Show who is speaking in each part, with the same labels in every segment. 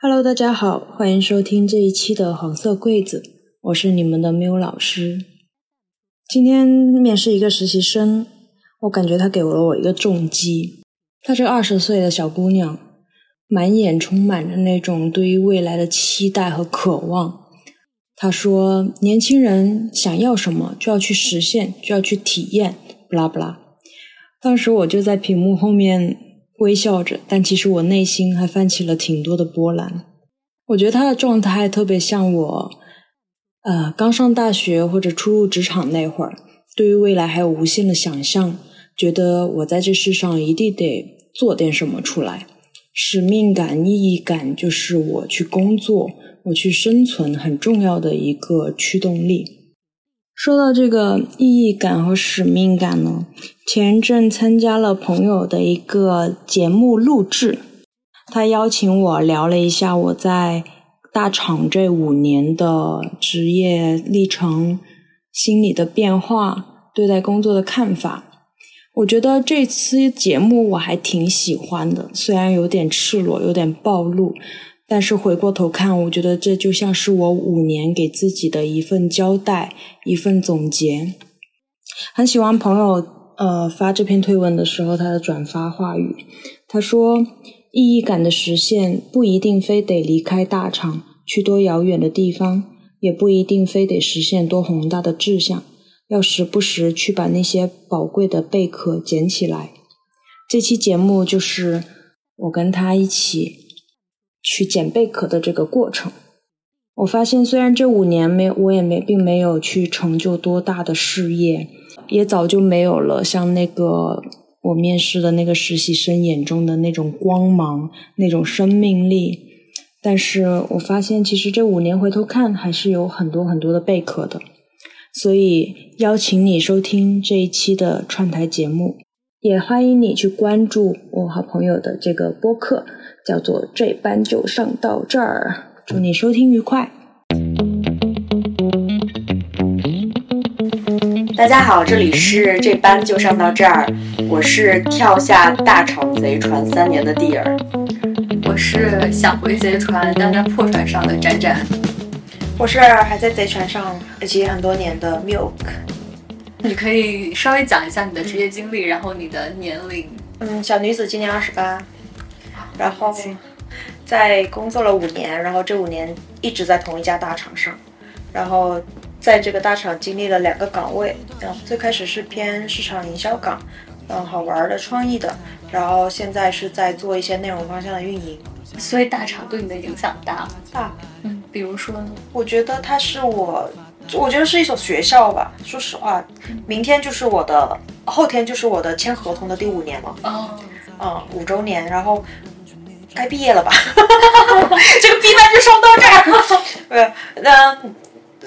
Speaker 1: Hello，大家好，欢迎收听这一期的黄色柜子，我是你们的缪老师。今天面试一个实习生，我感觉他给了我一个重击。她这二十岁的小姑娘，满眼充满着那种对于未来的期待和渴望。她说：“年轻人想要什么，就要去实现，就要去体验。”不拉不拉。当时我就在屏幕后面微笑着，但其实我内心还泛起了挺多的波澜。我觉得他的状态特别像我，呃，刚上大学或者初入职场那会儿，对于未来还有无限的想象，觉得我在这世上一定得做点什么出来，使命感、意义感就是我去工作、我去生存很重要的一个驱动力。说到这个意义感和使命感呢，前阵参加了朋友的一个节目录制，他邀请我聊了一下我在大厂这五年的职业历程、心理的变化、对待工作的看法。我觉得这期节目我还挺喜欢的，虽然有点赤裸，有点暴露。但是回过头看，我觉得这就像是我五年给自己的一份交代，一份总结。很喜欢朋友呃发这篇推文的时候他的转发话语，他说：“意义感的实现不一定非得离开大厂去多遥远的地方，也不一定非得实现多宏大的志向，要时不时去把那些宝贵的贝壳捡起来。”这期节目就是我跟他一起。去捡贝壳的这个过程，我发现虽然这五年没我也没并没有去成就多大的事业，也早就没有了像那个我面试的那个实习生眼中的那种光芒、那种生命力。但是我发现，其实这五年回头看，还是有很多很多的贝壳的。所以邀请你收听这一期的串台节目，也欢迎你去关注我好朋友的这个播客。叫做这班就上到这儿，祝你收听愉快。
Speaker 2: 大家好，这里是这班就上到这儿，我是跳下大厂贼船三年的蒂儿，
Speaker 3: 我是想回贼船但在破船上的展展，
Speaker 4: 我是还在贼船上而且很多年的 Milk。
Speaker 3: 你可以稍微讲一下你的职业经历，然后你的年龄。
Speaker 4: 嗯，小女子今年二十八。然后，在工作了五年，然后这五年一直在同一家大厂上，然后在这个大厂经历了两个岗位，嗯，最开始是偏市场营销岗，嗯，好玩的、创意的，然后现在是在做一些内容方向的运营。
Speaker 3: 所以大厂对你的影响大吗？
Speaker 4: 大，
Speaker 3: 嗯，比如说呢？
Speaker 4: 我觉得它是我，我觉得是一所学校吧。说实话，明天就是我的，后天就是我的签合同的第五年了。哦，嗯，五周年，然后。该毕业了吧？这个逼班就上到这儿。对，嗯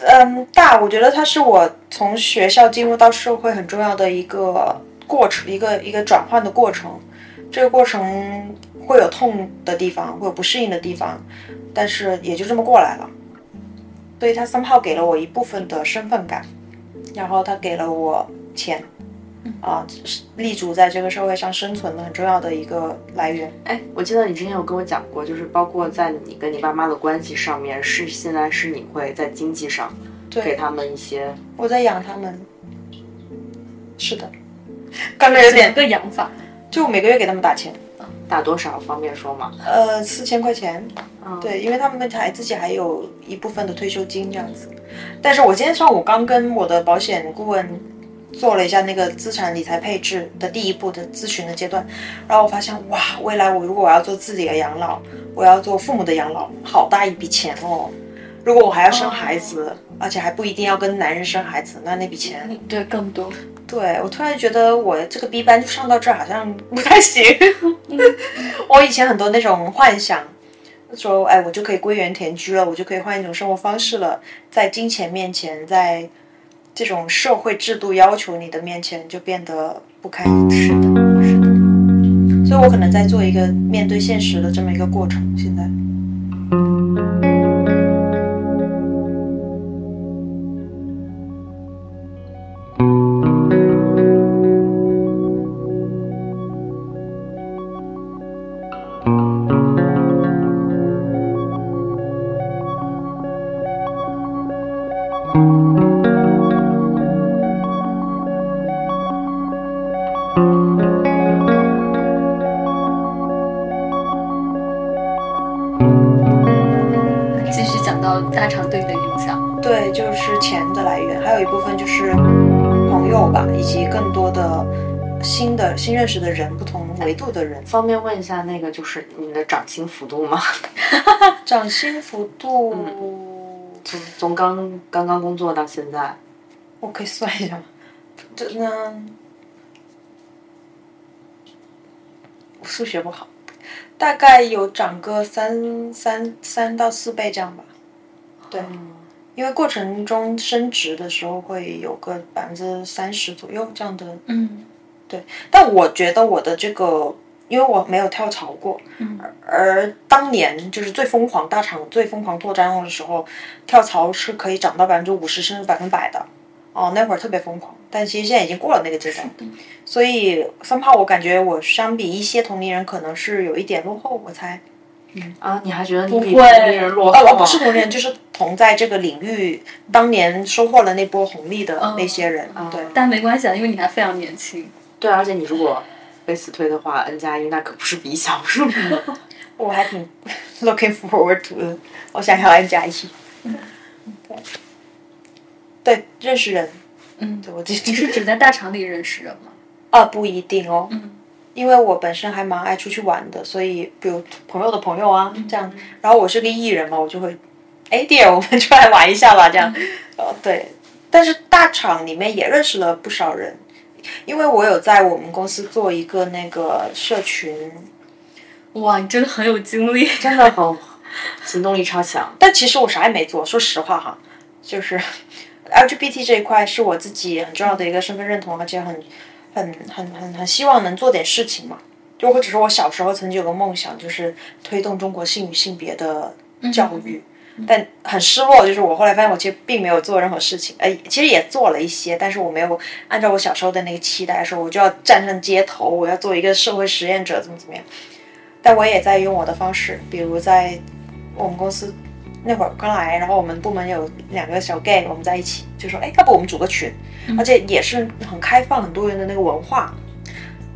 Speaker 4: 嗯，大，我觉得它是我从学校进入到社会很重要的一个过程，一个一个转换的过程。这个过程会有痛的地方，会有不适应的地方，但是也就这么过来了。所以，他三炮给了我一部分的身份感，然后他给了我钱。啊，立足在这个社会上生存的很重要的一个来源。
Speaker 2: 哎，我记得你之前有跟我讲过，就是包括在你跟你爸妈的关系上面，是现在是你会在经济上给他们一些，
Speaker 4: 我在养他们。是的，刚才有点
Speaker 3: 个养法，
Speaker 4: 就每个月给他们打钱，
Speaker 2: 打多少方便说吗？
Speaker 4: 呃，四千块钱。对，因为他们还自己还有一部分的退休金这样子。但是我今天上午刚跟我的保险顾问。做了一下那个资产理财配置的第一步的咨询的阶段，然后我发现哇，未来我如果我要做自己的养老，我要做父母的养老，好大一笔钱哦。如果我还要生孩子，而且还不一定要跟男人生孩子，那那笔钱
Speaker 3: 对更多。
Speaker 4: 对我突然觉得我这个 B 班就上到这儿好像不太行。我以前很多那种幻想，说哎我就可以归园田居了，我就可以换一种生活方式了，在金钱面前，在。这种社会制度要求你的面前就变得不堪一
Speaker 3: 是的，是的。
Speaker 4: 所以我可能在做一个面对现实的这么一个过程。现在。是朋友吧，以及更多的新的新认识的人，不同维度的人。
Speaker 2: 方便问一下，那个就是你的涨薪幅度吗？
Speaker 4: 涨薪幅度，
Speaker 2: 从从刚刚刚工作到现在，
Speaker 4: 我可以算一下吗？这呢，我数学不好，大概有涨个三三三到四倍这样吧。对，因为过程中升职的时候会有个百分之三十左右这样的。
Speaker 3: 嗯，
Speaker 4: 对。但我觉得我的这个，因为我没有跳槽过，
Speaker 3: 嗯，
Speaker 4: 而当年就是最疯狂大厂最疯狂拓展的时候，跳槽是可以涨到百分之五十甚至百分百的。哦，那会儿特别疯狂，但其实现在已经过了那个阶段，所以 somehow 我感觉我相比一些同龄人可能是有一点落后，我猜。
Speaker 2: 啊，你还觉得你比
Speaker 3: 不会
Speaker 2: 同龄人落后
Speaker 4: 哦，
Speaker 2: 啊？
Speaker 4: 我不是同龄人，就是同在这个领域当年收获了那波红利的那些人。对，
Speaker 3: 但没关系啊，因为你还非常年轻。
Speaker 2: 对，而且你如果被辞退的话，n 加一那可不是比小数。
Speaker 4: 我还挺 looking forward to 的。我想要 n 加一。对，对，认识人。
Speaker 3: 嗯，
Speaker 4: 对我记
Speaker 3: 你是只在大厂里认识人吗？
Speaker 4: 啊，不一定哦。
Speaker 3: 嗯。
Speaker 4: 因为我本身还蛮爱出去玩的，所以比如朋友的朋友啊，这样。然后我是个艺人嘛，我就会，哎，dear，我们 出来玩一下吧，这样。哦，对。但是大厂里面也认识了不少人，因为我有在我们公司做一个那个社群，
Speaker 3: 哇，你真的很有精力。
Speaker 2: 真的很行动力超强。
Speaker 4: 但其实我啥也没做，说实话哈，就是 LGBT 这一块是我自己很重要的一个身份认同，而且很、很、很、很、很希望能做点事情嘛。就或者是我小时候曾经有个梦想，就是推动中国性与性别的教育，但很失落，就是我后来发现我其实并没有做任何事情，哎，其实也做了一些，但是我没有按照我小时候的那个期待说我就要站上街头，我要做一个社会实验者，怎么怎么样。但我也在用我的方式，比如在我们公司那会儿刚来，然后我们部门有两个小 gay，我们在一起就说，哎，要不我们组个群，而且也是很开放、很多元的那个文化，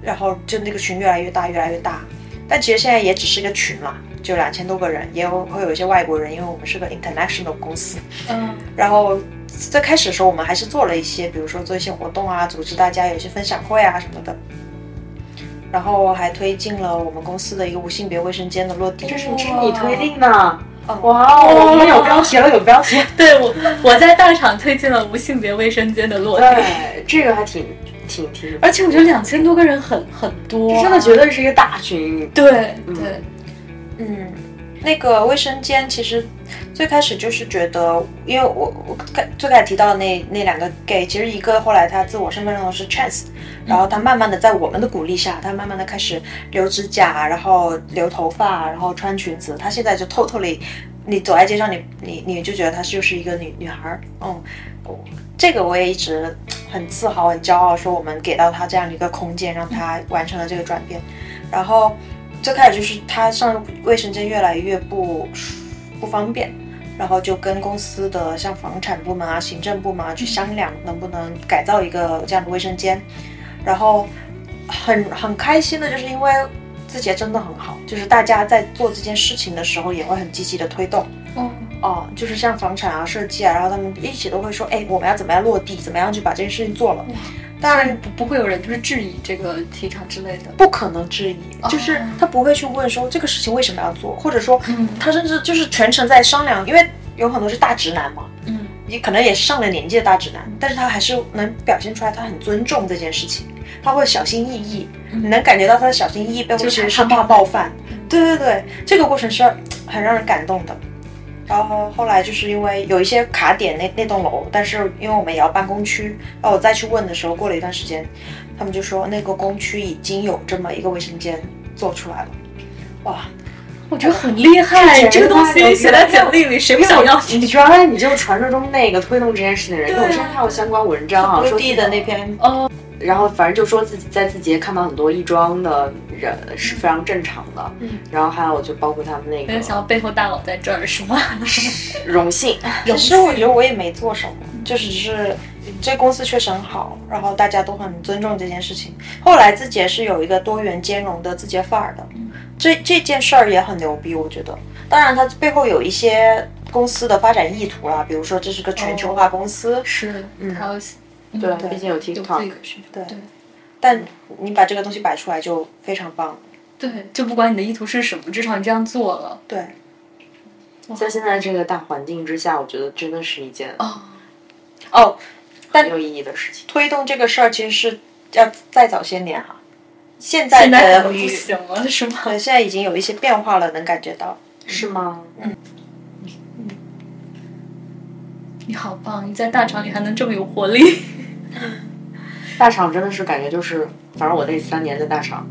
Speaker 4: 然后就那个群越来越大，越来越大。但其实现在也只是一个群嘛，就两千多个人，也有会有一些外国人，因为我们是个 international 公司。
Speaker 3: 嗯。
Speaker 4: 然后最开始的时候，我们还是做了一些，比如说做一些活动啊，组织大家有一些分享会啊什么的。然后还推进了我们公司的一个无性别卫生间的落地。
Speaker 2: 这是这是你推定的？
Speaker 4: 嗯
Speaker 2: 哇哦，我们有标题了，有标题。
Speaker 3: 对我，我在大厂推进了无性别卫生间的落地，
Speaker 2: 对，这个还挺挺挺，
Speaker 3: 而且我觉得两千多个人很很多啊，
Speaker 2: 真的绝对是一个大群。
Speaker 3: 对对，
Speaker 4: 嗯，那个卫生间其实最开始就是觉得，因为我我开最开始提到的那那两个 gay，其实一个后来他自我身份认同是 trans，然后他慢慢的在我们的鼓励下，他慢慢的开始留指甲，然后留头发，然后穿裙子，他现在就 totally，你走在街上，你你你就觉得他就是一个女女孩儿，嗯，这个我也一直很自豪、很骄傲，说我们给到他这样的一个空间，让他完成了这个转变，然后。最开始就是他上卫生间越来越不不方便，然后就跟公司的像房产部门啊、行政部门啊去商量，能不能改造一个这样的卫生间。然后很很开心的就是因为字节真的很好，就是大家在做这件事情的时候也会很积极的推动。
Speaker 3: 哦
Speaker 4: 哦，就是像房产啊、设计啊，然后他们一起都会说，哎，我们要怎么样落地，怎么样去把这件事情做了。当然
Speaker 3: 不不会有人就是质疑这个提倡之类的，
Speaker 4: 不可能质疑，就是他不会去问说这个事情为什么要做，或者说他甚至就是全程在商量，因为有很多是大直男嘛，
Speaker 3: 嗯，
Speaker 4: 你可能也是上了年纪的大直男，但是他还是能表现出来他很尊重这件事情，他会小心翼翼，你能感觉到他的小心翼翼背后其实是怕冒犯，对对对，这个过程是很让人感动的。然后后来就是因为有一些卡点那那栋楼，但是因为我们也要办公区，然后我再去问的时候，过了一段时间，他们就说那个工区已经有这么一个卫生间做出来了，哇，
Speaker 3: 我觉得很厉害，这个东西写在简历里，谁不想要？
Speaker 2: 你原来你就是传说中那个推动这件事的人，因为我之前看过相关文章啊，
Speaker 4: 说地的。那篇，
Speaker 3: 哦，
Speaker 2: 然后反正就说自己在字节看到很多亦庄的人是非常正常的，
Speaker 4: 嗯，
Speaker 2: 然后还有就包括他们那个，
Speaker 3: 没有想到背后大佬在这儿是吗？
Speaker 2: 荣幸。
Speaker 4: 其实我觉得我也没做什么，就只是这公司确实很好，然后大家都很尊重这件事情。后来字节是有一个多元兼容的字节范儿的，这这件事儿也很牛逼，我觉得。当然，它背后有一些公司的发展意图啦，比如说这是个全球化公司，
Speaker 3: 是，
Speaker 4: 嗯
Speaker 3: 还有
Speaker 2: 对，毕竟有 TikTok，
Speaker 4: 对
Speaker 3: 对
Speaker 4: 但你把这个东西摆出来就非常棒。
Speaker 3: 对，就不管你的意图是什么，至少你这样做了。
Speaker 4: 对，
Speaker 2: 在现在这个大环境之下，我觉得真的是一件
Speaker 3: 哦，
Speaker 4: 哦，
Speaker 2: 很有意义的事情。
Speaker 4: 推动这个事儿其实是要再早些年哈，现在
Speaker 3: 现在
Speaker 4: 的
Speaker 3: 不行了，是吗？
Speaker 4: 对，现在已经有一些变化了，能感觉到。
Speaker 2: 是吗？
Speaker 3: 嗯你好棒！你在大厂里还能这么有活力。
Speaker 2: 大厂真的是感觉就是，反正我那三年在大厂，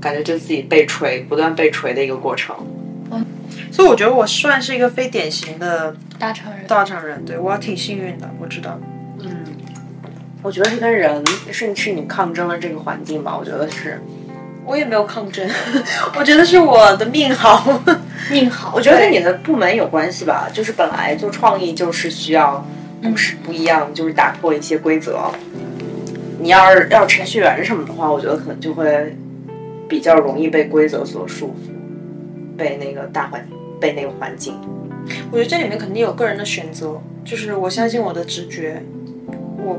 Speaker 2: 感觉就自己被锤，不断被锤的一个过程。
Speaker 4: 嗯所以我觉得我算是一个非典型的
Speaker 3: 大厂人，
Speaker 4: 大厂人，对我还挺幸运的，我知道。
Speaker 2: 嗯，我觉得是跟人是是你抗争了这个环境吧，我觉得是。
Speaker 4: 我也没有抗争，我觉得是我的命好。
Speaker 3: 命好。
Speaker 2: 我觉得跟你的部门有关系吧，就是本来做创意就是需要不是不一样，就是打破一些规则。你要是要程序员什么的话，我觉得可能就会比较容易被规则所束缚，被那个大环被那个环境。
Speaker 4: 我觉得这里面肯定有个人的选择，就是我相信我的直觉，我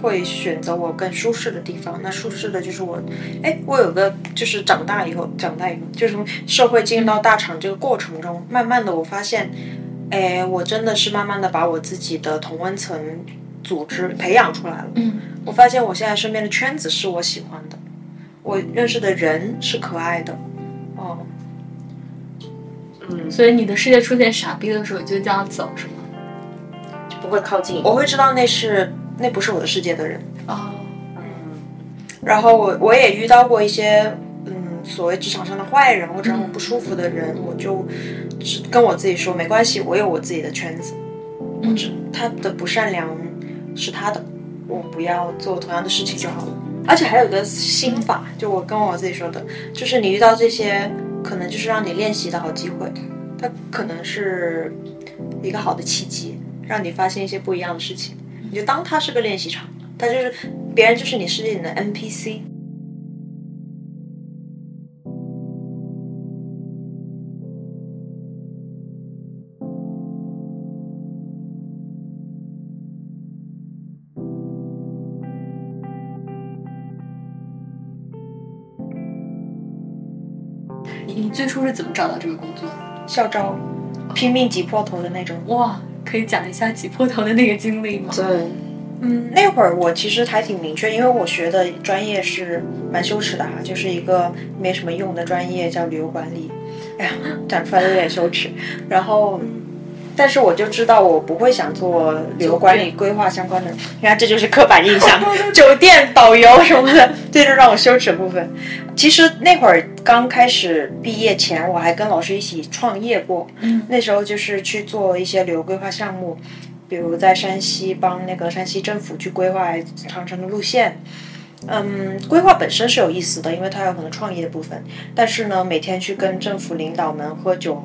Speaker 4: 会选择我更舒适的地方。那舒适的就是我，哎，我有个就是长大以后，长大以后就是从社会进入到大厂这个过程中，慢慢的我发现，哎，我真的是慢慢的把我自己的同温层组织培养出来了。
Speaker 3: 嗯，
Speaker 4: 我发现我现在身边的圈子是我喜欢的，我认识的人是可爱的，哦，
Speaker 2: 嗯，
Speaker 3: 所以你的世界出现傻逼的时候，你就这样走，是吗？
Speaker 2: 就不会靠近。
Speaker 4: 我会知道那是那不是我的世界的人。
Speaker 3: 哦，
Speaker 2: 嗯
Speaker 4: 然后我我也遇到过一些嗯所谓职场上的坏人或者让我不舒服的人，我就只跟我自己说没关系，我有我自己的圈子，
Speaker 3: 只，
Speaker 4: 他的不善良是他的，我不要做同样的事情就好了。而且还有个心法，就我跟我自己说的，就是你遇到这些，可能就是让你练习的好机会，它可能是一个好的契机，让你发现一些不一样的事情。你就当它是个练习场，它就是别人就是你世界里的 NPC。
Speaker 3: 最初是怎么找到这个工作？
Speaker 4: 校招，拼命挤破头的那种。
Speaker 3: 哇，可以讲一下挤破头的那个经历吗？
Speaker 2: 对，
Speaker 4: 嗯，那会儿我其实还挺明确，因为我学的专业是蛮羞耻的哈，就是一个没什么用的专业，叫旅游管理。哎呀，讲出来有点羞耻。然后，但是我就知道我不会想做旅游管理规划相关的。你看，这就是刻板印象，酒店导游什么的，这就让我羞耻的部分。其实那会儿刚开始毕业前，我还跟老师一起创业过。
Speaker 3: 嗯，
Speaker 4: 那时候就是去做一些旅游规划项目。比如在山西帮那个山西政府去规划长城的路线，嗯，规划本身是有意思的，因为它有很多创意的部分。但是呢，每天去跟政府领导们喝酒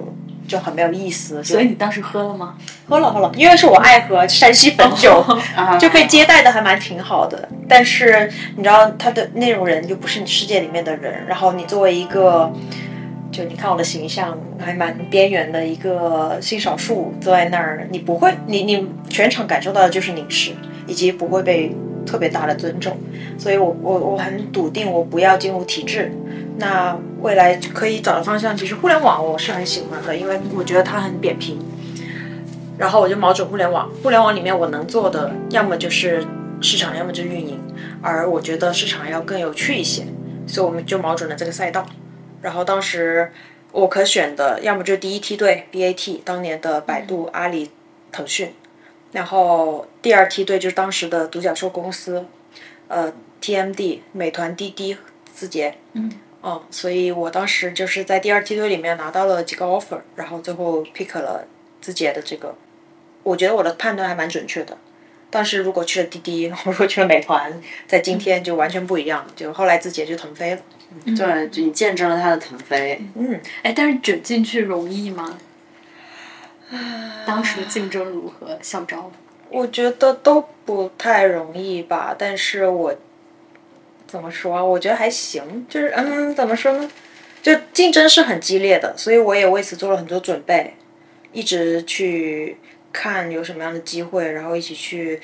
Speaker 4: 就很没有意思。
Speaker 3: 所以你当时喝了吗？
Speaker 4: 喝了喝了，因为是我爱喝山西汾酒，
Speaker 2: 啊
Speaker 4: 就被接待的还蛮挺好的。但是你知道，他的那种人就不是你世界里面的人，然后你作为一个。就你看我的形象还蛮边缘的一个性少数坐在那儿，你不会，你你全场感受到的就是凝视，以及不会被特别大的尊重，所以我我我很笃定我不要进入体制。那未来可以找的方向，其实互联网我是很喜欢的，因为我觉得它很扁平。然后我就瞄准互联网，互联网里面我能做的，要么就是市场，要么就是运营，而我觉得市场要更有趣一些，所以我们就瞄准了这个赛道。然后当时我可选的，要么就是第一梯队 BAT，当年的百度、阿里、腾讯，然后第二梯队就是当时的独角兽公司，呃，TMD、美团、滴滴、字节，
Speaker 3: 嗯，
Speaker 4: 哦，所以我当时就是在第二梯队里面拿到了几个 offer，然后最后 pick 了字节的这个，我觉得我的判断还蛮准确的，当时如果去了滴滴，如果去了美团，在今天就完全不一样。就后来字节就腾飞了。
Speaker 2: 对，就你见证了它的腾飞。
Speaker 4: 嗯，
Speaker 3: 哎，但是卷进去容易吗？当时竞争如何？校招？
Speaker 4: 我觉得都不太容易吧，但是我怎么说？我觉得还行，就是嗯，怎么说呢？就竞争是很激烈的，所以我也为此做了很多准备，一直去看有什么样的机会，然后一起去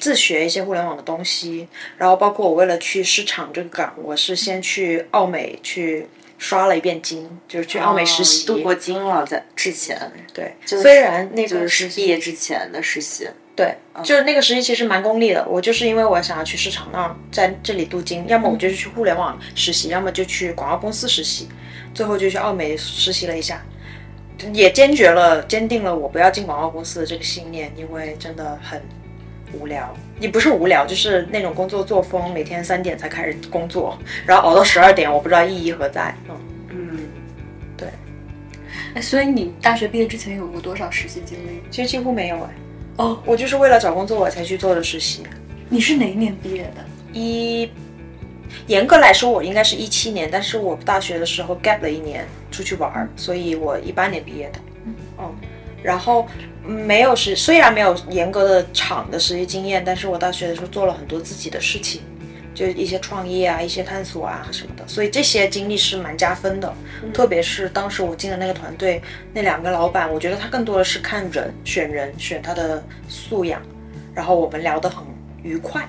Speaker 4: 自学一些互联网的东西，然后包括我为了去市场这个岗，我是先去澳美去刷了一遍金，就是去澳美实习，
Speaker 2: 镀过金了，在之前。
Speaker 4: 对，虽然那个
Speaker 2: 就是毕业之前的实习。
Speaker 4: 对，就是那个实习其实蛮功利的。我就是因为我想要去市场，那在这里镀金，要么我就是去互联网实习，要么就去广告公司实习。最后就去奥美实习了一下，也坚决了、坚定了我不要进广告公司的这个信念，因为真的很无聊。也不是无聊，就是那种工作作风，每天三点才开始工作，然后熬到十二点，我不知道意义何在。嗯
Speaker 2: 嗯，
Speaker 4: 对。
Speaker 3: 哎，所以你大学毕业之前有过多少实习经历？
Speaker 4: 其实几乎没有哎。
Speaker 3: 哦，
Speaker 4: 我就是为了找工作我才去做的实习。
Speaker 3: 你是哪一年毕业的？
Speaker 4: 一，严格来说我应该是一七年，但是我大学的时候 gap 了一年出去玩儿，所以我一八年毕业的。嗯，然后没有实，虽然没有严格的厂的实习经验，但是我大学的时候做了很多自己的事情，就一些创业啊、一些探索啊什么的，所以这些经历是蛮加分的。特别是当时我进的那个团队，那两个老板，我觉得他更多的是看人、选人、选他的素养，然后我们聊得很愉快，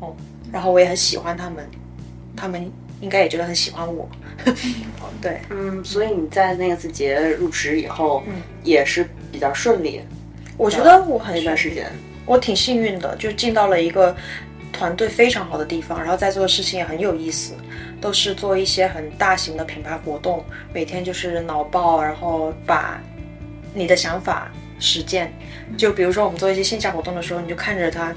Speaker 4: 哦，然后我也很喜欢他们，他们应该也觉得很喜欢我。对，
Speaker 2: 嗯，所以你在那个字节入职以后，
Speaker 4: 嗯，
Speaker 2: 也是比较顺利。
Speaker 4: 我觉得我很
Speaker 2: 一段时间，
Speaker 4: 我挺幸运的，就进到了一个团队非常好的地方，然后在做的事情也很有意思，都是做一些很大型的品牌活动，每天就是脑爆，然后把你的想法实践。就比如说我们做一些线下活动的时候，你就看着它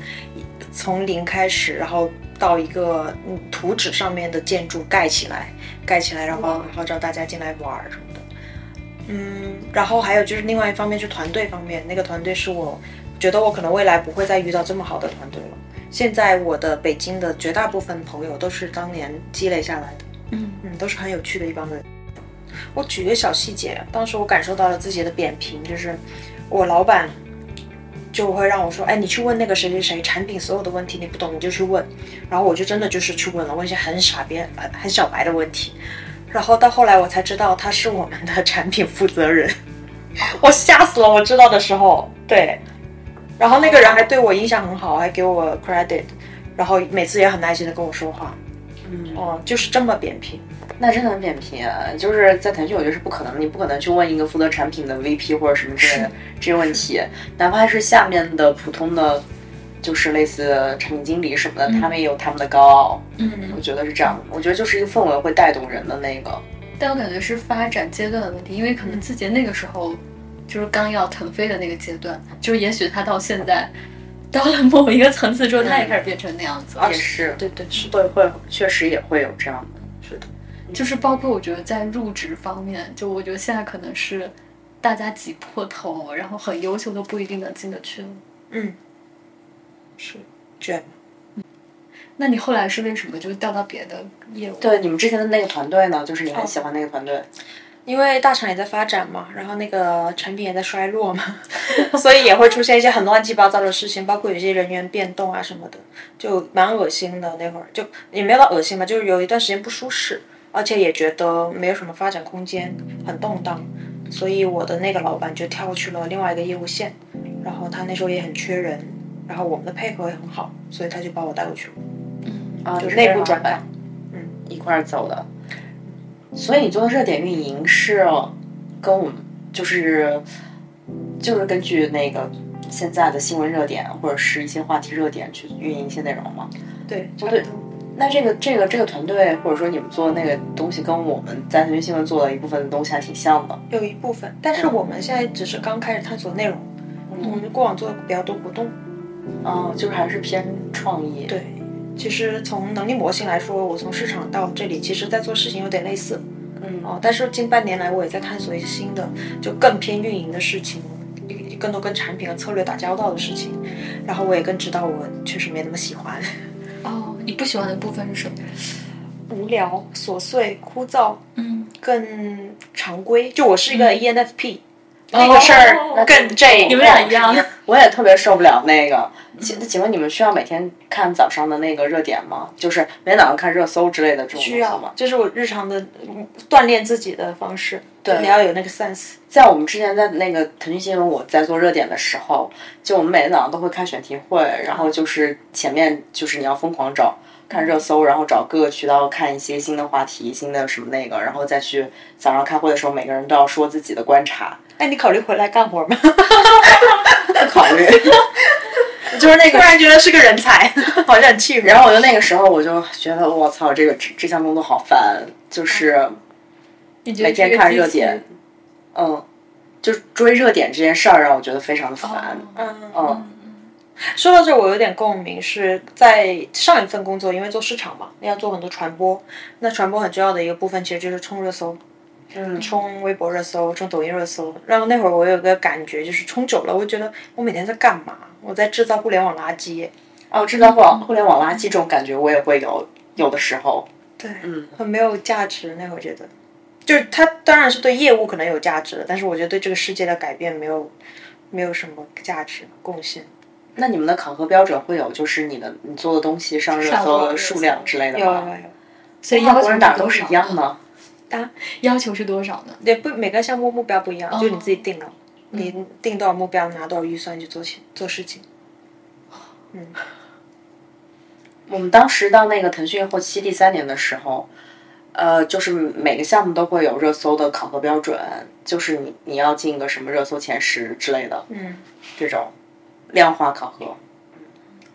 Speaker 4: 从零开始，然后到一个嗯图纸上面的建筑盖起来，盖起来，然后号召大家进来玩儿什么的。嗯，然后还有就是另外一方面是团队方面，那个团队是我觉得我可能未来不会再遇到这么好的团队了。现在我的北京的绝大部分朋友都是当年积累下来的，
Speaker 3: 嗯
Speaker 4: 嗯，都是很有趣的一帮人。我举个小细节，当时我感受到了自己的扁平，就是我老板就会让我说，哎，你去问那个谁谁谁产品所有的问题，你不懂你就去问。然后我就真的就是去问了，问一些很傻逼、很很小白的问题。然后到后来我才知道他是我们的产品负责人，我吓死了！我知道的时候，对。然后那个人还对我印象很好，还给我 credit，然后每次也很耐心的跟我说话。
Speaker 2: 嗯，
Speaker 4: 哦，就是这么扁平。
Speaker 2: 那真的很扁平啊！就是在腾讯，我觉得是不可能，你不可能去问一个负责产品的 VP 或者什么之类的这些问题，哪怕是下面的普通的，就是类似产品经理什么的，他们也有他们的高傲。
Speaker 3: 嗯，
Speaker 2: 我觉得是这样的。我觉得就是一个氛围会带动人的那个。
Speaker 3: 但我感觉是发展阶段的问题，因为可能自己那个时候就是刚要腾飞的那个阶段，就是也许他到现在到了某一个层次之后，他也开始变成那样子了。
Speaker 2: 也是，
Speaker 4: 对对是，
Speaker 2: 会会确实也会有这样的。
Speaker 4: 是的。
Speaker 3: 就是包括我觉得在入职方面，就我觉得现在可能是大家挤破头，然后很优秀都不一定能进得去了。
Speaker 4: 嗯，是卷。
Speaker 3: 那你后来是为什么就调到别的业务？
Speaker 2: 对，你们之前的那个团队呢？就是你很喜欢那个团队，
Speaker 4: 因为大厂也在发展嘛，然后那个产品也在衰落嘛，所以也会出现一些很乱七八糟的事情，包括有些人员变动啊什么的，就蛮恶心的。那会儿就也没有到恶心吧，就是有一段时间不舒适，而且也觉得没有什么发展空间，很动荡，所以我的那个老板就跳去了另外一个业务线，然后他那时候也很缺人，然后我们的配合也很好，所以他就把我带过去了。
Speaker 2: 啊，
Speaker 4: 就是内部转岗，
Speaker 2: 嗯，一块儿走的。所以你做的热点运营是跟我们就是就是根据那个现在的新闻热点或者是一些话题热点去运营一些内容吗？
Speaker 4: 对，
Speaker 2: 就对。那这个这个这个团队或者说你们做的那个东西，跟我们在腾讯新闻做的一部分的东西还挺像的。
Speaker 4: 有一部分，但是我们现在只是刚开始探索内容，我们过往做的比较多活动。
Speaker 2: 嗯，就是还是偏创意。
Speaker 4: 对。其实从能力模型来说，我从市场到这里，其实在做事情有点类似，
Speaker 2: 嗯
Speaker 4: 哦，但是近半年来我也在探索一些新的，就更偏运营的事情，更多跟产品和策略打交道的事情，然后我也更知道我确实没那么喜欢。
Speaker 3: 哦，你不喜欢的部分是什么？
Speaker 4: 无聊、琐碎、枯燥，
Speaker 3: 嗯，
Speaker 4: 更常规。就我是一个 ENFP，那个事儿更这。
Speaker 3: 你们俩一样。
Speaker 2: 我也特别受不了那个。请请问你们需要每天看早上的那个热点吗？就是每天早上看热搜之类的这种
Speaker 4: 需要吗？这是我日常的锻炼自己的方式。
Speaker 2: 对，
Speaker 4: 你要有那个 sense。
Speaker 2: 在我们之前在那个腾讯新闻，我在做热点的时候，就我们每天早上都会开选题会，然后就是前面就是你要疯狂找。看热搜，然后找各个渠道看一些新的话题、新的什么那个，然后再去早上开会的时候，每个人都要说自己的观察。
Speaker 4: 哎，你考虑回来干活吗？
Speaker 2: 不 考虑，就是那个
Speaker 4: 突然觉得是个人才，好像很气人。
Speaker 2: 然后我就那个时候我就觉得，我操，这个这项工作好烦，就是每天看热点，嗯，就追热点这件事儿让我觉得非常的烦，
Speaker 4: 嗯嗯。说到这，我有点共鸣，是在上一份工作，因为做市场嘛，要做很多传播。那传播很重要的一个部分，其实就是冲热搜，嗯，冲微博热搜，冲抖音热搜。然后那会儿我有个感觉，就是冲久了，我觉得我每天在干嘛？我在制造互联网垃圾。
Speaker 2: 哦，制造互网互联网垃圾这种感觉，我也会有有的时候。
Speaker 4: 对，嗯，很没有价值。那会儿觉得，就是它当然是对业务可能有价值的，但是我觉得对这个世界的改变没有没有什么价值贡献。
Speaker 2: 那你们的考核标准会有，就是你的你做的东西上热搜的数量之类的吗？
Speaker 4: 有有有。
Speaker 3: 所以要求
Speaker 2: 哪都是一样的。
Speaker 4: 啊，
Speaker 3: 要求是多少呢？
Speaker 4: 也不每个项目目标不一样，就你自己定了，你定多少目标，拿多少预算去做钱做事情。嗯。
Speaker 2: 我们当时到那个腾讯后期第三年的时候，呃，就是每个项目都会有热搜的考核标准，就是你你要进个什么热搜前十之类的，
Speaker 4: 嗯，
Speaker 2: 这种。量化考核，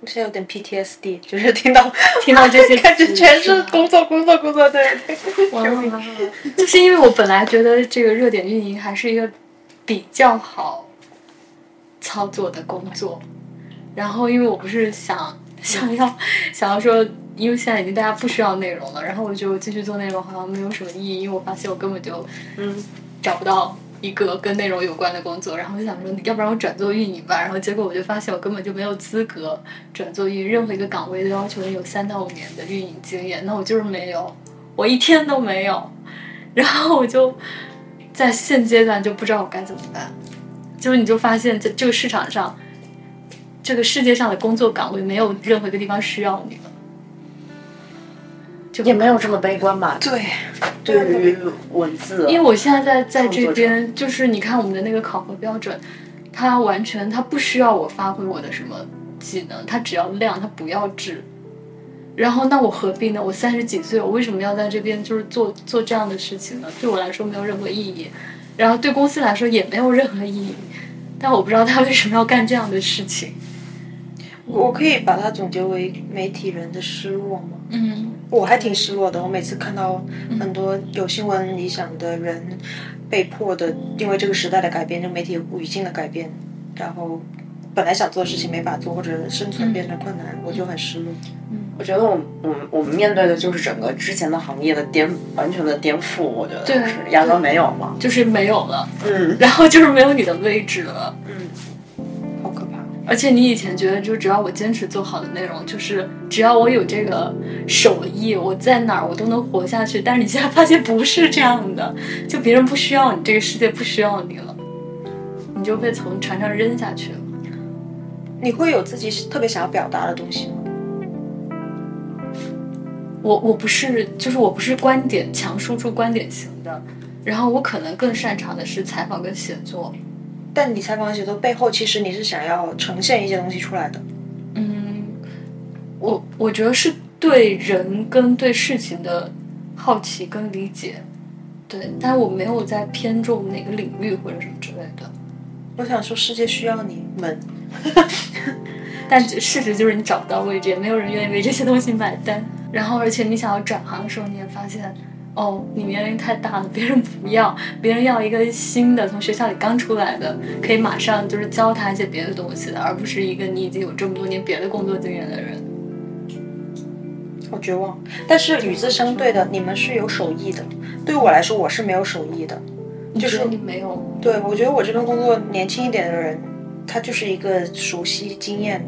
Speaker 4: 我现在有点 PTSD，就是听到
Speaker 3: 听到这些，
Speaker 4: 感觉全是工作工作工作，对。
Speaker 3: 就是因为我本来觉得这个热点运营还是一个比较好操作的工作，然后因为我不是想想要想要说，因为现在已经大家不需要内容了，然后我就继续做内容好像没有什么意义，因为我发现我根本就嗯找不到。一个跟内容有关的工作，然后我就想说，要不然我转做运营吧。然后结果我就发现，我根本就没有资格转做运。任何一个岗位都要求你有三到五年的运营经验，那我就是没有，我一天都没有。然后我就在现阶段就不知道我该怎么办。就你就发现，在这个市场上，这个世界上的工作岗位没有任何一个地方需要你。
Speaker 2: 也没有这么悲观吧？
Speaker 4: 对，
Speaker 2: 对于文字，
Speaker 3: 因为我现在在在这边，就是你看我们的那个考核标准，它完全它不需要我发挥我的什么技能，它只要量，它不要质。然后那我何必呢？我三十几岁，我为什么要在这边就是做做这样的事情呢？对我来说没有任何意义，然后对公司来说也没有任何意义。但我不知道他为什么要干这样的事情。
Speaker 4: 我可以把它总结为媒体人的失落吗？
Speaker 3: 嗯。
Speaker 4: 我还挺失落的。我每次看到很多有新闻理想的人被迫的，因为这个时代的改变，这个媒体语境的改变，然后本来想做的事情没法做，或者生存变成困难，我就很失落。
Speaker 2: 嗯，我觉得我我们我们面对的就是整个之前的行业的颠完全的颠覆。我觉得是压根没有了，
Speaker 3: 就是没有了。
Speaker 2: 嗯，
Speaker 3: 然后就是没有你的位置了。
Speaker 4: 嗯。
Speaker 3: 而且你以前觉得，就只要我坚持做好的内容，就是只要我有这个手艺，我在哪儿我都能活下去。但是你现在发现不是这样的，就别人不需要你，这个世界不需要你了，你就被从船上扔下去了。
Speaker 4: 你会有自己特别想要表达的东西吗？
Speaker 3: 我我不是，就是我不是观点强输出观点型的，然后我可能更擅长的是采访跟写作。
Speaker 4: 但你采访写作背后，其实你是想要呈现一些东西出来的。
Speaker 3: 嗯，我我觉得是对人跟对事情的好奇跟理解，对，但我没有在偏重哪个领域或者什么之类的。
Speaker 4: 我想说，世界需要你们，
Speaker 3: 但事实就是你找不到位置，也没有人愿意为这些东西买单。然后，而且你想要转行的时候，你也发现。哦，你年龄太大了，别人不要，别人要一个新的，从学校里刚出来的，可以马上就是教他一些别的东西的，而不是一个你已经有这么多年别的工作经验的人。
Speaker 4: 好绝望。但是与之相对的，你们是有手艺的，对于我来说，我是没有手艺的。
Speaker 3: 就是你没有？
Speaker 4: 对，我觉得我这份工作，年轻一点的人他就是一个熟悉经验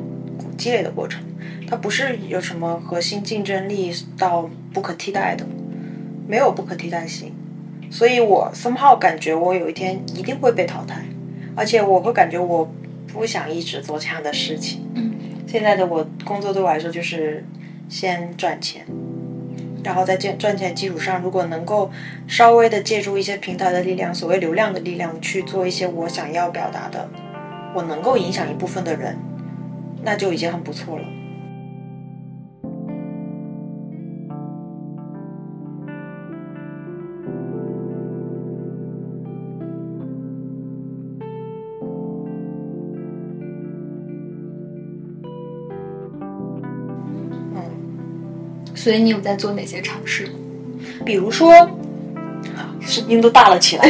Speaker 4: 积累的过程，他不是有什么核心竞争力到不可替代的，没有不可替代性。所以我 somehow 感觉我有一天一定会被淘汰，而且我会感觉我不想一直做这样的事情。
Speaker 3: 嗯，
Speaker 4: 现在的我工作对我来说就是先赚钱，然后在赚赚钱基础上，如果能够稍微的借助一些平台的力量，所谓流量的力量去做一些我想要表达的，我能够影响一部分的人，那就已经很不错了。
Speaker 3: 所以你有在做哪些尝试？
Speaker 4: 比如说，声音都大了起来。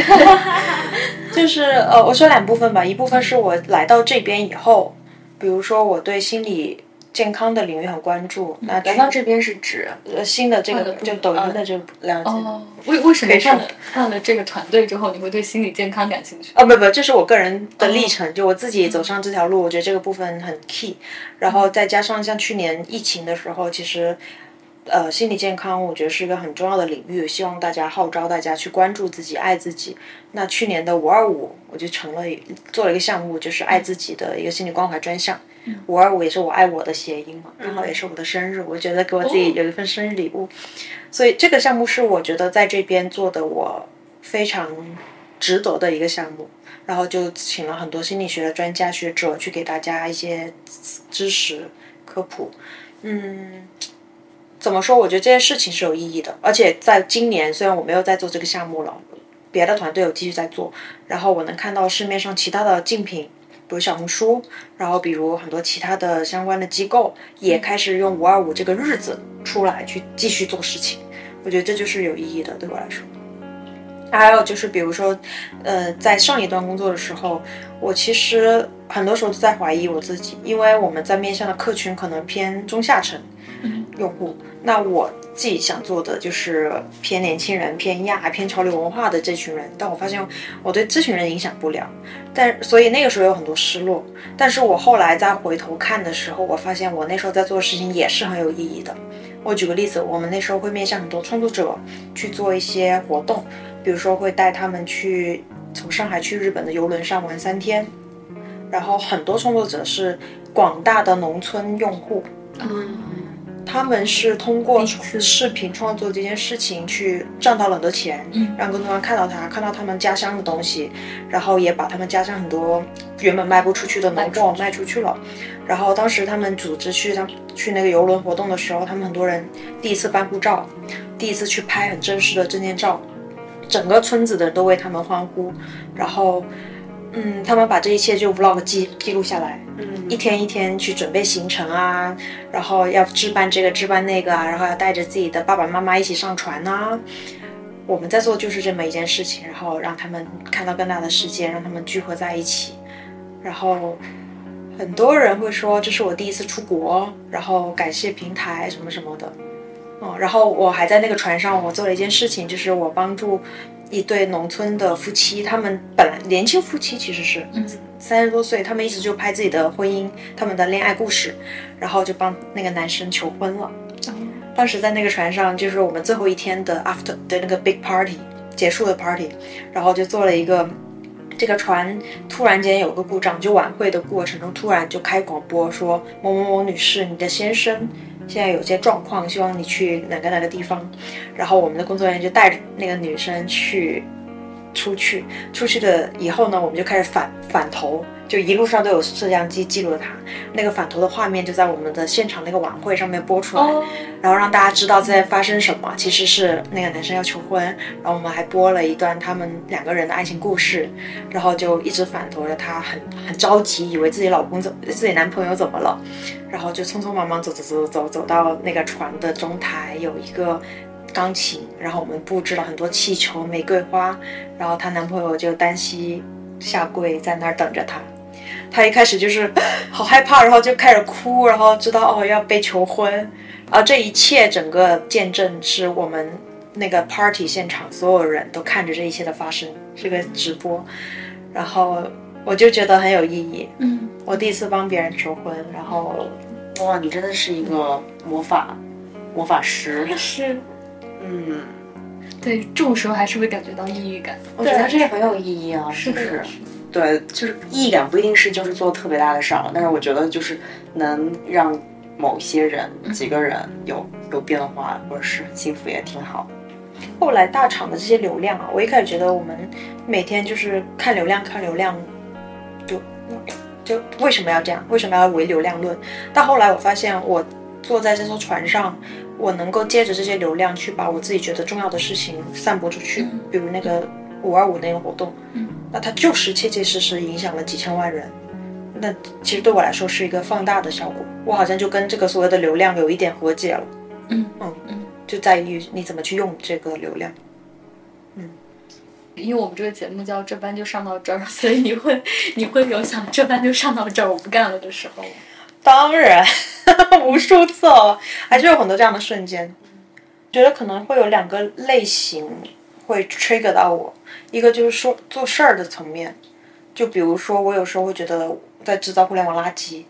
Speaker 4: 就是呃，我说两部分吧，一部分是我来到这边以后，比如说我对心理健康的领域很关注。那
Speaker 3: 来到这边是指
Speaker 4: 呃新的这个就抖音的这个了解。
Speaker 3: 哦，为为什么换了换了这个团队之后，你会对心理健康感兴趣？
Speaker 4: 哦，不不，这是我个人的历程，就我自己走上这条路，我觉得这个部分很 key。然后再加上像去年疫情的时候，其实。呃，心理健康我觉得是一个很重要的领域，希望大家号召大家去关注自己、爱自己。那去年的五二五，我就成了做了一个项目，就是爱自己的一个心理关怀专项。五二五也是我爱我的谐音嘛，刚好也是我的生日，我觉得给我自己有一份生日礼物。所以这个项目是我觉得在这边做的我非常值得的一个项目。然后就请了很多心理学的专家学者去给大家一些知识科普。嗯。怎么说？我觉得这件事情是有意义的，而且在今年，虽然我没有在做这个项目了，别的团队有继续在做，然后我能看到市面上其他的竞品，比如小红书，然后比如很多其他的相关的机构也开始用五二五这个日子出来去继续做事情，我觉得这就是有意义的，对我来说。还有就是，比如说，呃，在上一段工作的时候，我其实很多时候都在怀疑我自己，因为我们在面向的客群可能偏中下层用户。那我自己想做的就是偏年轻人、偏亚、偏潮流文化的这群人，但我发现我对这群人影响不了，但所以那个时候有很多失落。但是我后来再回头看的时候，我发现我那时候在做的事情也是很有意义的。我举个例子，我们那时候会面向很多创作者去做一些活动，比如说会带他们去从上海去日本的游轮上玩三天，然后很多创作者是广大的农村用户。嗯他们是通过视频创作这件事情去赚到了很多钱，让更多人看到他，看到他们家乡的东西，然后也把他们家乡很多原本卖不出去的农货卖出去了。然后当时他们组织去他去那个游轮活动的时候，他们很多人第一次办护照，第一次去拍很正式的证件照，整个村子的人都为他们欢呼。然后，嗯，他们把这一切就 vlog 记记录下来。嗯一天一天去准备行程啊，然后要置办这个置办那个啊，然后要带着自己的爸爸妈妈一起上船呐。我们在做就是这么一件事情，然后让他们看到更大的世界，让他们聚合在一起。然后很多人会说这是我第一次出国，然后感谢平台什么什么的。哦，然后我还在那个船上，我做了一件事情，就是我帮助。一对农村的夫妻，他们本来年轻夫妻其实是三十多岁，他们一直就拍自己的婚姻、他们的恋爱故事，然后就帮那个男生求婚了。当时在那个船上，就是我们最后一天的 after 的那个 big party 结束的 party，然后就做了一个，这个船突然间有个故障，就晚会的过程中突然就开广播说某某某女士，你的先生。现在有些状况，希望你去哪个哪个地方，然后我们的工作人员就带着那个女生去出去，出去的以后呢，我们就开始反反头。就一路上都有摄像机记录他那个反头的画面，就在我们的现场那个晚会上面播出来，然后让大家知道在发生什么。其实是那个男生要求婚，然后我们还播了一段他们两个人的爱情故事，然后就一直反头着他很很着急，以为自己老公怎自己男朋友怎么了，然后就匆匆忙忙走走走走走到那个船的中台，有一个钢琴，然后我们布置了很多气球、玫瑰花，然后她男朋友就单膝下跪在那儿等着她。她一开始就是 好害怕，然后就开始哭，然后知道哦要被求婚，而这一切整个见证是我们那个 party 现场所有人都看着这一切的发生，这个直播，然后我就觉得很有意义。
Speaker 3: 嗯，
Speaker 4: 我第一次帮别人求婚，然后
Speaker 2: 哇，你真的是一个魔法魔法师。
Speaker 3: 是，
Speaker 2: 嗯，
Speaker 3: 对，这种时候还是会感觉到抑郁感。
Speaker 2: 我觉得这也很有意义啊，
Speaker 3: 是
Speaker 2: 不是？对，就是意义感不一定是就是做特别大的事儿，但是我觉得就是能让某些人、几个人有有变化，或者是很幸福，也挺好。
Speaker 4: 后来大厂的这些流量啊，我一开始觉得我们每天就是看流量、看流量，就就为什么要这样？为什么要唯流量论？到后来我发现，我坐在这艘船上，我能够借着这些流量去把我自己觉得重要的事情散播出去，比如那个五二五那个活动，那它就是切切实实影响了几千万人。那其实对我来说是一个放大的效果，我好像就跟这个所谓的流量有一点和解了。
Speaker 3: 嗯
Speaker 4: 嗯
Speaker 3: 嗯，
Speaker 4: 就在于你怎么去用这个流量。
Speaker 3: 因为我们这个节目叫这班就上到这儿，所以你会你会有想这班就上到这儿我不干了的时候吗？
Speaker 4: 当然，无数次哦，还是有很多这样的瞬间。觉得可能会有两个类型会 trigger 到我，一个就是说做事儿的层面，就比如说我有时候会觉得在制造互联网垃圾，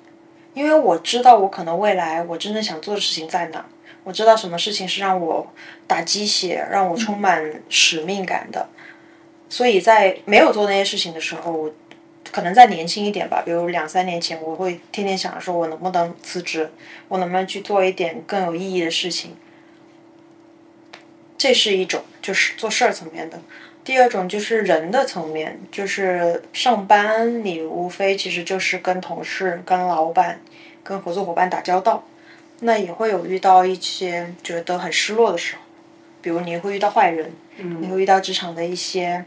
Speaker 4: 因为我知道我可能未来我真正想做的事情在哪，我知道什么事情是让我打鸡血、让我充满使命感的，所以在没有做那些事情的时候，我可能再年轻一点吧，比如两三年前，我会天天想着说我能不能辞职，我能不能去做一点更有意义的事情。这是一种，就是做事儿层面的。第二种就是人的层面，就是上班，你无非其实就是跟同事、跟老板、跟合作伙伴打交道，那也会有遇到一些觉得很失落的时候，比如你会遇到坏人，你会遇到职场的一些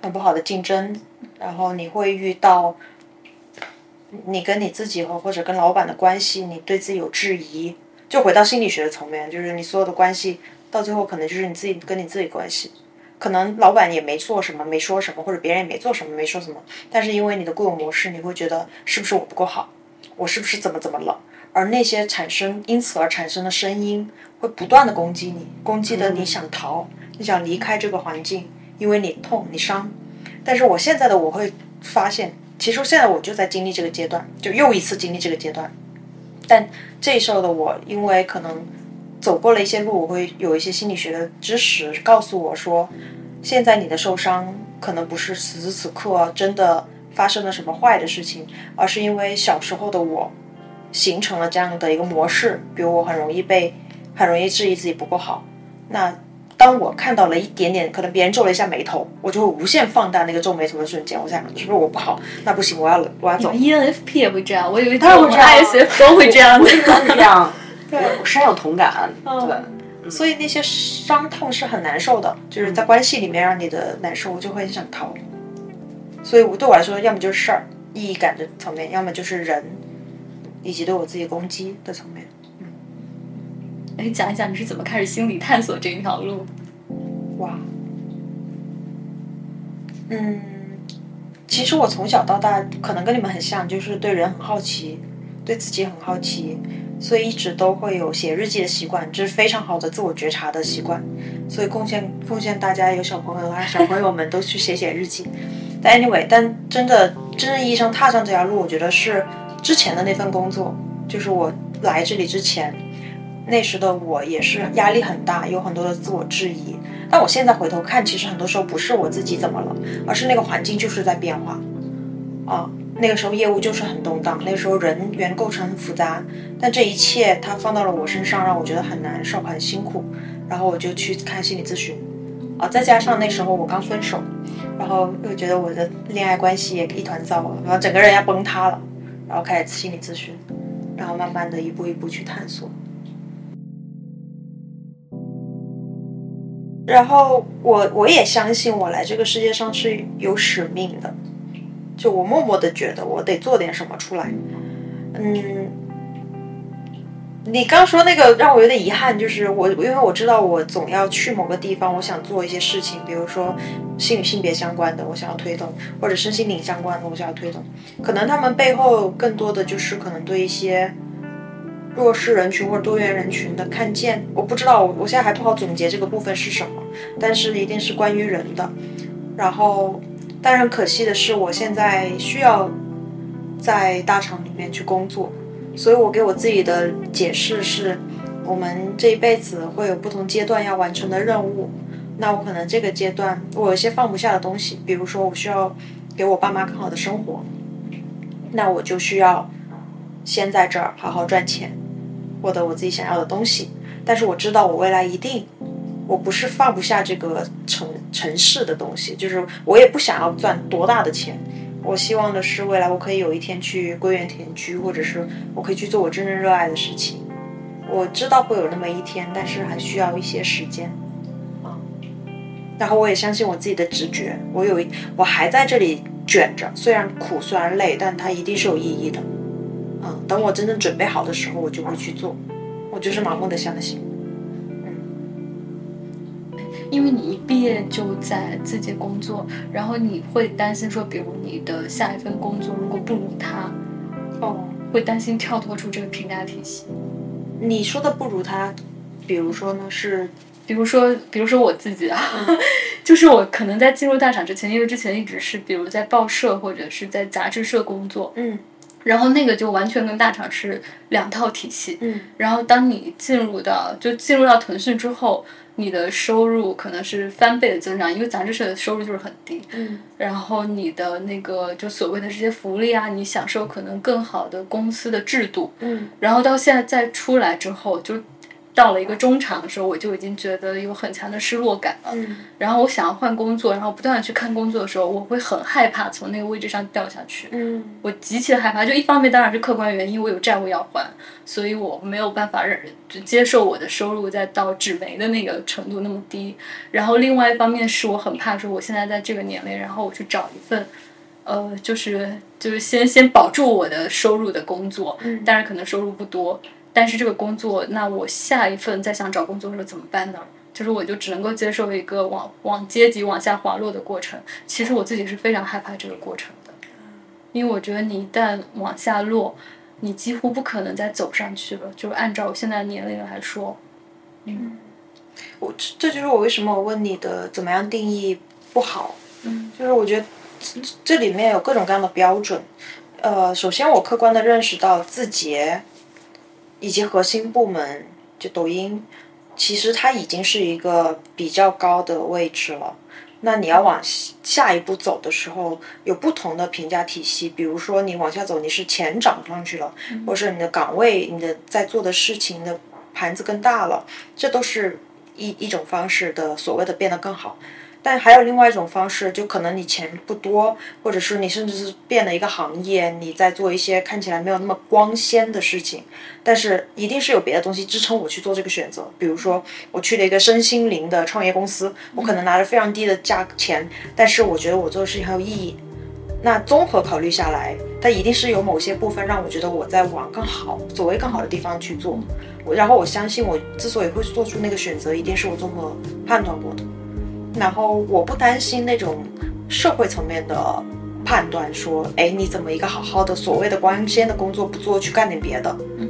Speaker 4: 很不好的竞争，然后你会遇到你跟你自己和或者跟老板的关系，你对自己有质疑，就回到心理学的层面，就是你所有的关系到最后可能就是你自己跟你自己关系。可能老板也没做什么，没说什么，或者别人也没做什么，没说什么，但是因为你的固有模式，你会觉得是不是我不够好，我是不是怎么怎么了？而那些产生因此而产生的声音，会不断的攻击你，攻击的你想逃，你想离开这个环境，因为你痛，你伤。但是我现在的我会发现，其实现在我就在经历这个阶段，就又一次经历这个阶段。但这时候的我，因为可能走过了一些路，我会有一些心理学的知识告诉我说，现在你的受伤可能不是此时此刻真的发生了什么坏的事情，而是因为小时候的我形成了这样的一个模式，比如我很容易被很容易质疑自己不够好。那当我看到了一点点，可能别人皱了一下眉头，我就会无限放大那个皱眉头的瞬间。我想，是不是我不好？那不行，我要我要走。
Speaker 3: ENFP 也会这样，我以为
Speaker 2: 他会这样
Speaker 3: ISF 都会这样的。
Speaker 2: 我是这样，我深有同感。对，
Speaker 4: 所以那些伤痛是很难受的，就是在关系里面让你的难受，我就会很想逃。所以我对我来说，要么就是事儿意义感的层面，要么就是人以及对我自己攻击的层面。
Speaker 3: 哎，讲一讲你是怎么开始心理探索这一条路？
Speaker 4: 哇，嗯，其实我从小到大可能跟你们很像，就是对人很好奇，对自己很好奇，所以一直都会有写日记的习惯，这是非常好的自我觉察的习惯。所以贡献贡献大家有小朋友啊，小朋友们都去写写日记。但 anyway，但真的真正意义上踏上这条路，我觉得是之前的那份工作，就是我来这里之前。那时的我也是压力很大，有很多的自我质疑。但我现在回头看，其实很多时候不是我自己怎么了，而是那个环境就是在变化。啊，那个时候业务就是很动荡，那个时候人员构成很复杂，但这一切它放到了我身上，让我觉得很难受、很辛苦。然后我就去看心理咨询。啊，再加上那时候我刚分手，然后又觉得我的恋爱关系也一团糟了，然后整个人要崩塌了，然后开始心理咨询，然后慢慢的一步一步去探索。然后我我也相信我来这个世界上是有使命的，就我默默的觉得我得做点什么出来。嗯，你刚说那个让我有点遗憾，就是我因为我知道我总要去某个地方，我想做一些事情，比如说性与性别相关的，我想要推动，或者身心灵相关的，我想要推动。可能他们背后更多的就是可能对一些。弱势人群或者多元人群的看见，我不知道，我我现在还不好总结这个部分是什么，但是一定是关于人的。然后但是很可惜的是，我现在需要在大厂里面去工作，所以我给我自己的解释是，我们这一辈子会有不同阶段要完成的任务。那我可能这个阶段我有些放不下的东西，比如说我需要给我爸妈更好的生活，那我就需要先在这儿好好赚钱，获得我自己想要的东西。但是我知道我未来一定。我不是放不下这个城城市的东西，就是我也不想要赚多大的钱。我希望的是未来我可以有一天去归园田居，或者是我可以去做我真正热爱的事情。我知道会有那么一天，但是还需要一些时间啊。然后我也相信我自己的直觉，我有我还在这里卷着，虽然苦虽然累，但它一定是有意义的。嗯，等我真正准备好的时候，我就会去做。我就是盲目的相信。
Speaker 3: 嗯因为你一毕业就在自己工作，然后你会担心说，比如你的下一份工作如果不如他，
Speaker 4: 哦，
Speaker 3: 会担心跳脱出这个评价体系。
Speaker 4: 你说的不如他，比如说呢？是，
Speaker 3: 比如说，比如说我自己啊，就是我可能在进入大厂之前，因为之前一直是比如在报社或者是在杂志社工作，
Speaker 4: 嗯，
Speaker 3: 然后那个就完全跟大厂是两套体系，
Speaker 4: 嗯，
Speaker 3: 然后当你进入到就进入到腾讯之后。你的收入可能是翻倍的增长，因为杂志社的收入就是很低。
Speaker 4: 嗯。
Speaker 3: 然后你的那个就所谓的这些福利啊，你享受可能更好的公司的制度。
Speaker 4: 嗯。
Speaker 3: 然后到现在再出来之后就。到了一个中场的时候，我就已经觉得有很强的失落感了。然后我想要换工作，然后不断的去看工作的时候，我会很害怕从那个位置上掉下去。
Speaker 4: 嗯，
Speaker 3: 我极其的害怕。就一方面当然是客观原因，我有债务要还，所以我没有办法忍就接受我的收入再到纸媒的那个程度那么低。然后另外一方面是我很怕说我现在在这个年龄，然后我去找一份，呃，就是就是先先保住我的收入的工作，但是可能收入不多。但是这个工作，那我下一份再想找工作的时候怎么办呢？就是我就只能够接受一个往往阶级往下滑落的过程。其实我自己是非常害怕这个过程的，因为我觉得你一旦往下落，你几乎不可能再走上去了。就是按照我现在年龄来说，嗯，
Speaker 4: 我这就是我为什么我问你的怎么样定义不好，
Speaker 3: 嗯，
Speaker 4: 就是我觉得这里面有各种各样的标准。呃，首先我客观的认识到字节。以及核心部门，就抖音，其实它已经是一个比较高的位置了。那你要往下一步走的时候，有不同的评价体系。比如说你往下走，你是钱涨上去了，或者你的岗位、你的在做的事情的盘子更大了，这都是一一种方式的所谓的变得更好。但还有另外一种方式，就可能你钱不多，或者是你甚至是变了一个行业，你在做一些看起来没有那么光鲜的事情，但是一定是有别的东西支撑我去做这个选择。比如说，我去了一个身心灵的创业公司，我可能拿着非常低的价钱，但是我觉得我做的事情很有意义。那综合考虑下来，它一定是有某些部分让我觉得我在往更好、所谓更好的地方去做。我然后我相信，我之所以会做出那个选择，一定是我综合判断过的。然后我不担心那种社会层面的判断，说，哎，你怎么一个好好的所谓的光鲜的工作不做，去干点别的？嗯，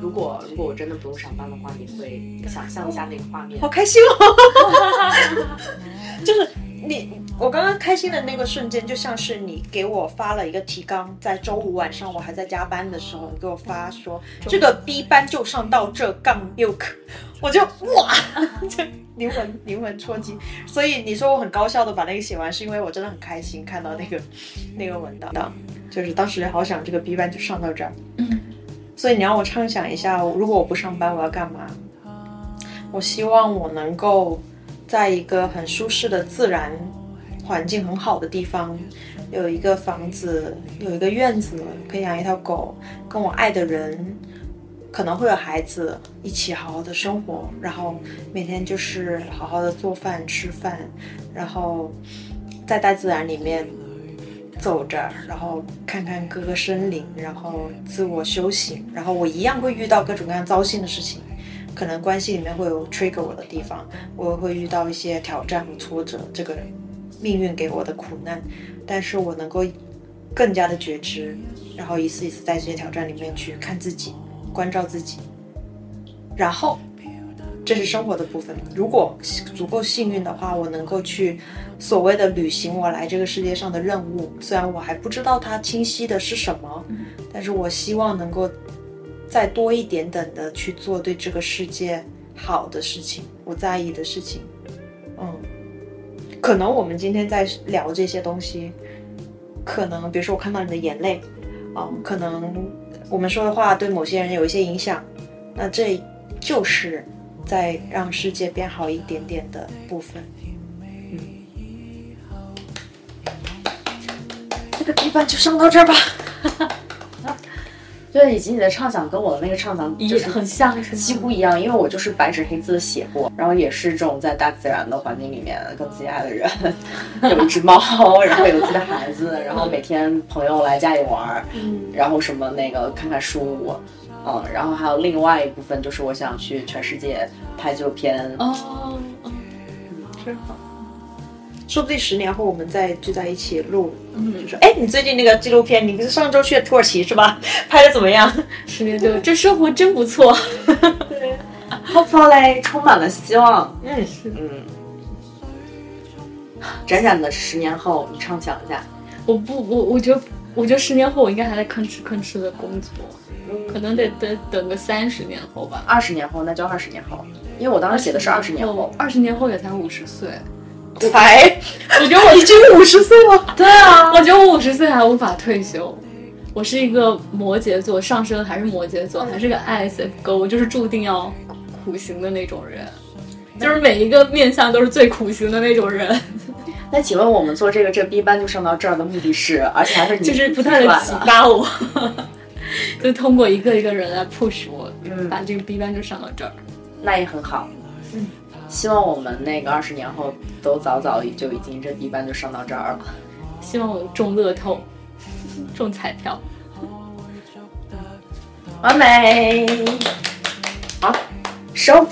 Speaker 2: 如果如果我真的不用上班的话，你会想象一下那个画面？
Speaker 4: 好开心哦！就是。你我刚刚开心的那个瞬间，就像是你给我发了一个提纲，在周五晚上我还在加班的时候，你给我发说这个 B 班就上到这杠六课，我就哇，就灵魂灵魂戳击。所以你说我很高效的把那个写完，是因为我真的很开心看到那个那个文档，就是当时好想这个 B 班就上到这儿。
Speaker 3: 嗯，
Speaker 4: 所以你让我畅想一下，如果我不上班我要干嘛？我希望我能够。在一个很舒适的自然环境很好的地方，有一个房子，有一个院子，可以养一条狗，跟我爱的人，可能会有孩子，一起好好的生活，然后每天就是好好的做饭吃饭，然后在大自然里面走着，然后看看各个森林，然后自我修行，然后我一样会遇到各种各样糟心的事情。可能关系里面会有 trigger 我的地方，我会遇到一些挑战和挫折，这个命运给我的苦难，但是我能够更加的觉知，然后一次一次在这些挑战里面去看自己，关照自己，然后。这是生活的部分。如果足够幸运的话，我能够去所谓的履行我来这个世界上的任务。虽然我还不知道它清晰的是什么，但是我希望能够再多一点点的去做对这个世界好的事情，我在意的事情。嗯，可能我们今天在聊这些东西，可能比如说我看到你的眼泪，啊，可能我们说的话对某些人有一些影响，那这就是。在让世界变好一点点的部分，嗯，这个地方就上到这儿吧。
Speaker 2: 对，以及你的畅想跟我的那个畅想就是
Speaker 3: 很像，
Speaker 2: 几乎一样，因为我就是白纸黑字的写过，然后也是这种在大自然的环境里面跟自己爱的人，有一只猫，然后有自己的孩子，然后每天朋友来家里玩，嗯，然后什么那个看看书。嗯，然后还有另外一部分，就是我想去全世界拍纪录片。
Speaker 3: 哦，嗯，真好。
Speaker 4: 说不定十年后我们再聚在一起录，嗯，就说，哎，你最近那个纪录片，你是上周去土耳其是吧？拍的怎么样？
Speaker 3: 十年后，这生活真不错。
Speaker 2: 对，Hope 嘞，充满了希望。
Speaker 3: 嗯，是，嗯。
Speaker 2: 展展的十年后，你畅想一下。
Speaker 3: 我不，我我觉得，我觉得十年后我应该还在吭哧吭哧的工作。可能得等等个三十年后吧，
Speaker 2: 二十年后那就二十年后，因为我当时写的是二十年后，
Speaker 3: 二十年后也才五十岁，
Speaker 2: 才，
Speaker 3: 我觉得我
Speaker 4: 已经五十岁了，
Speaker 3: 对啊，我觉得我五十岁还无法退休，我是一个摩羯座上升还是摩羯座，还是个 ISFJ，我就是注定要苦行的那种人，就是每一个面相都是最苦行的那种人。
Speaker 2: 那请问我们做这个这 B 班就上到这儿的目的是，而且还是
Speaker 3: 就是不断的启发我。就通过一个一个人来 push 我，把这个 B 班就上到这儿，
Speaker 2: 那也很好。嗯，希望我们那个二十年后都早早就已经这一班就上到这儿了。
Speaker 3: 希望我中乐透，中彩票，
Speaker 2: 完美。好，收。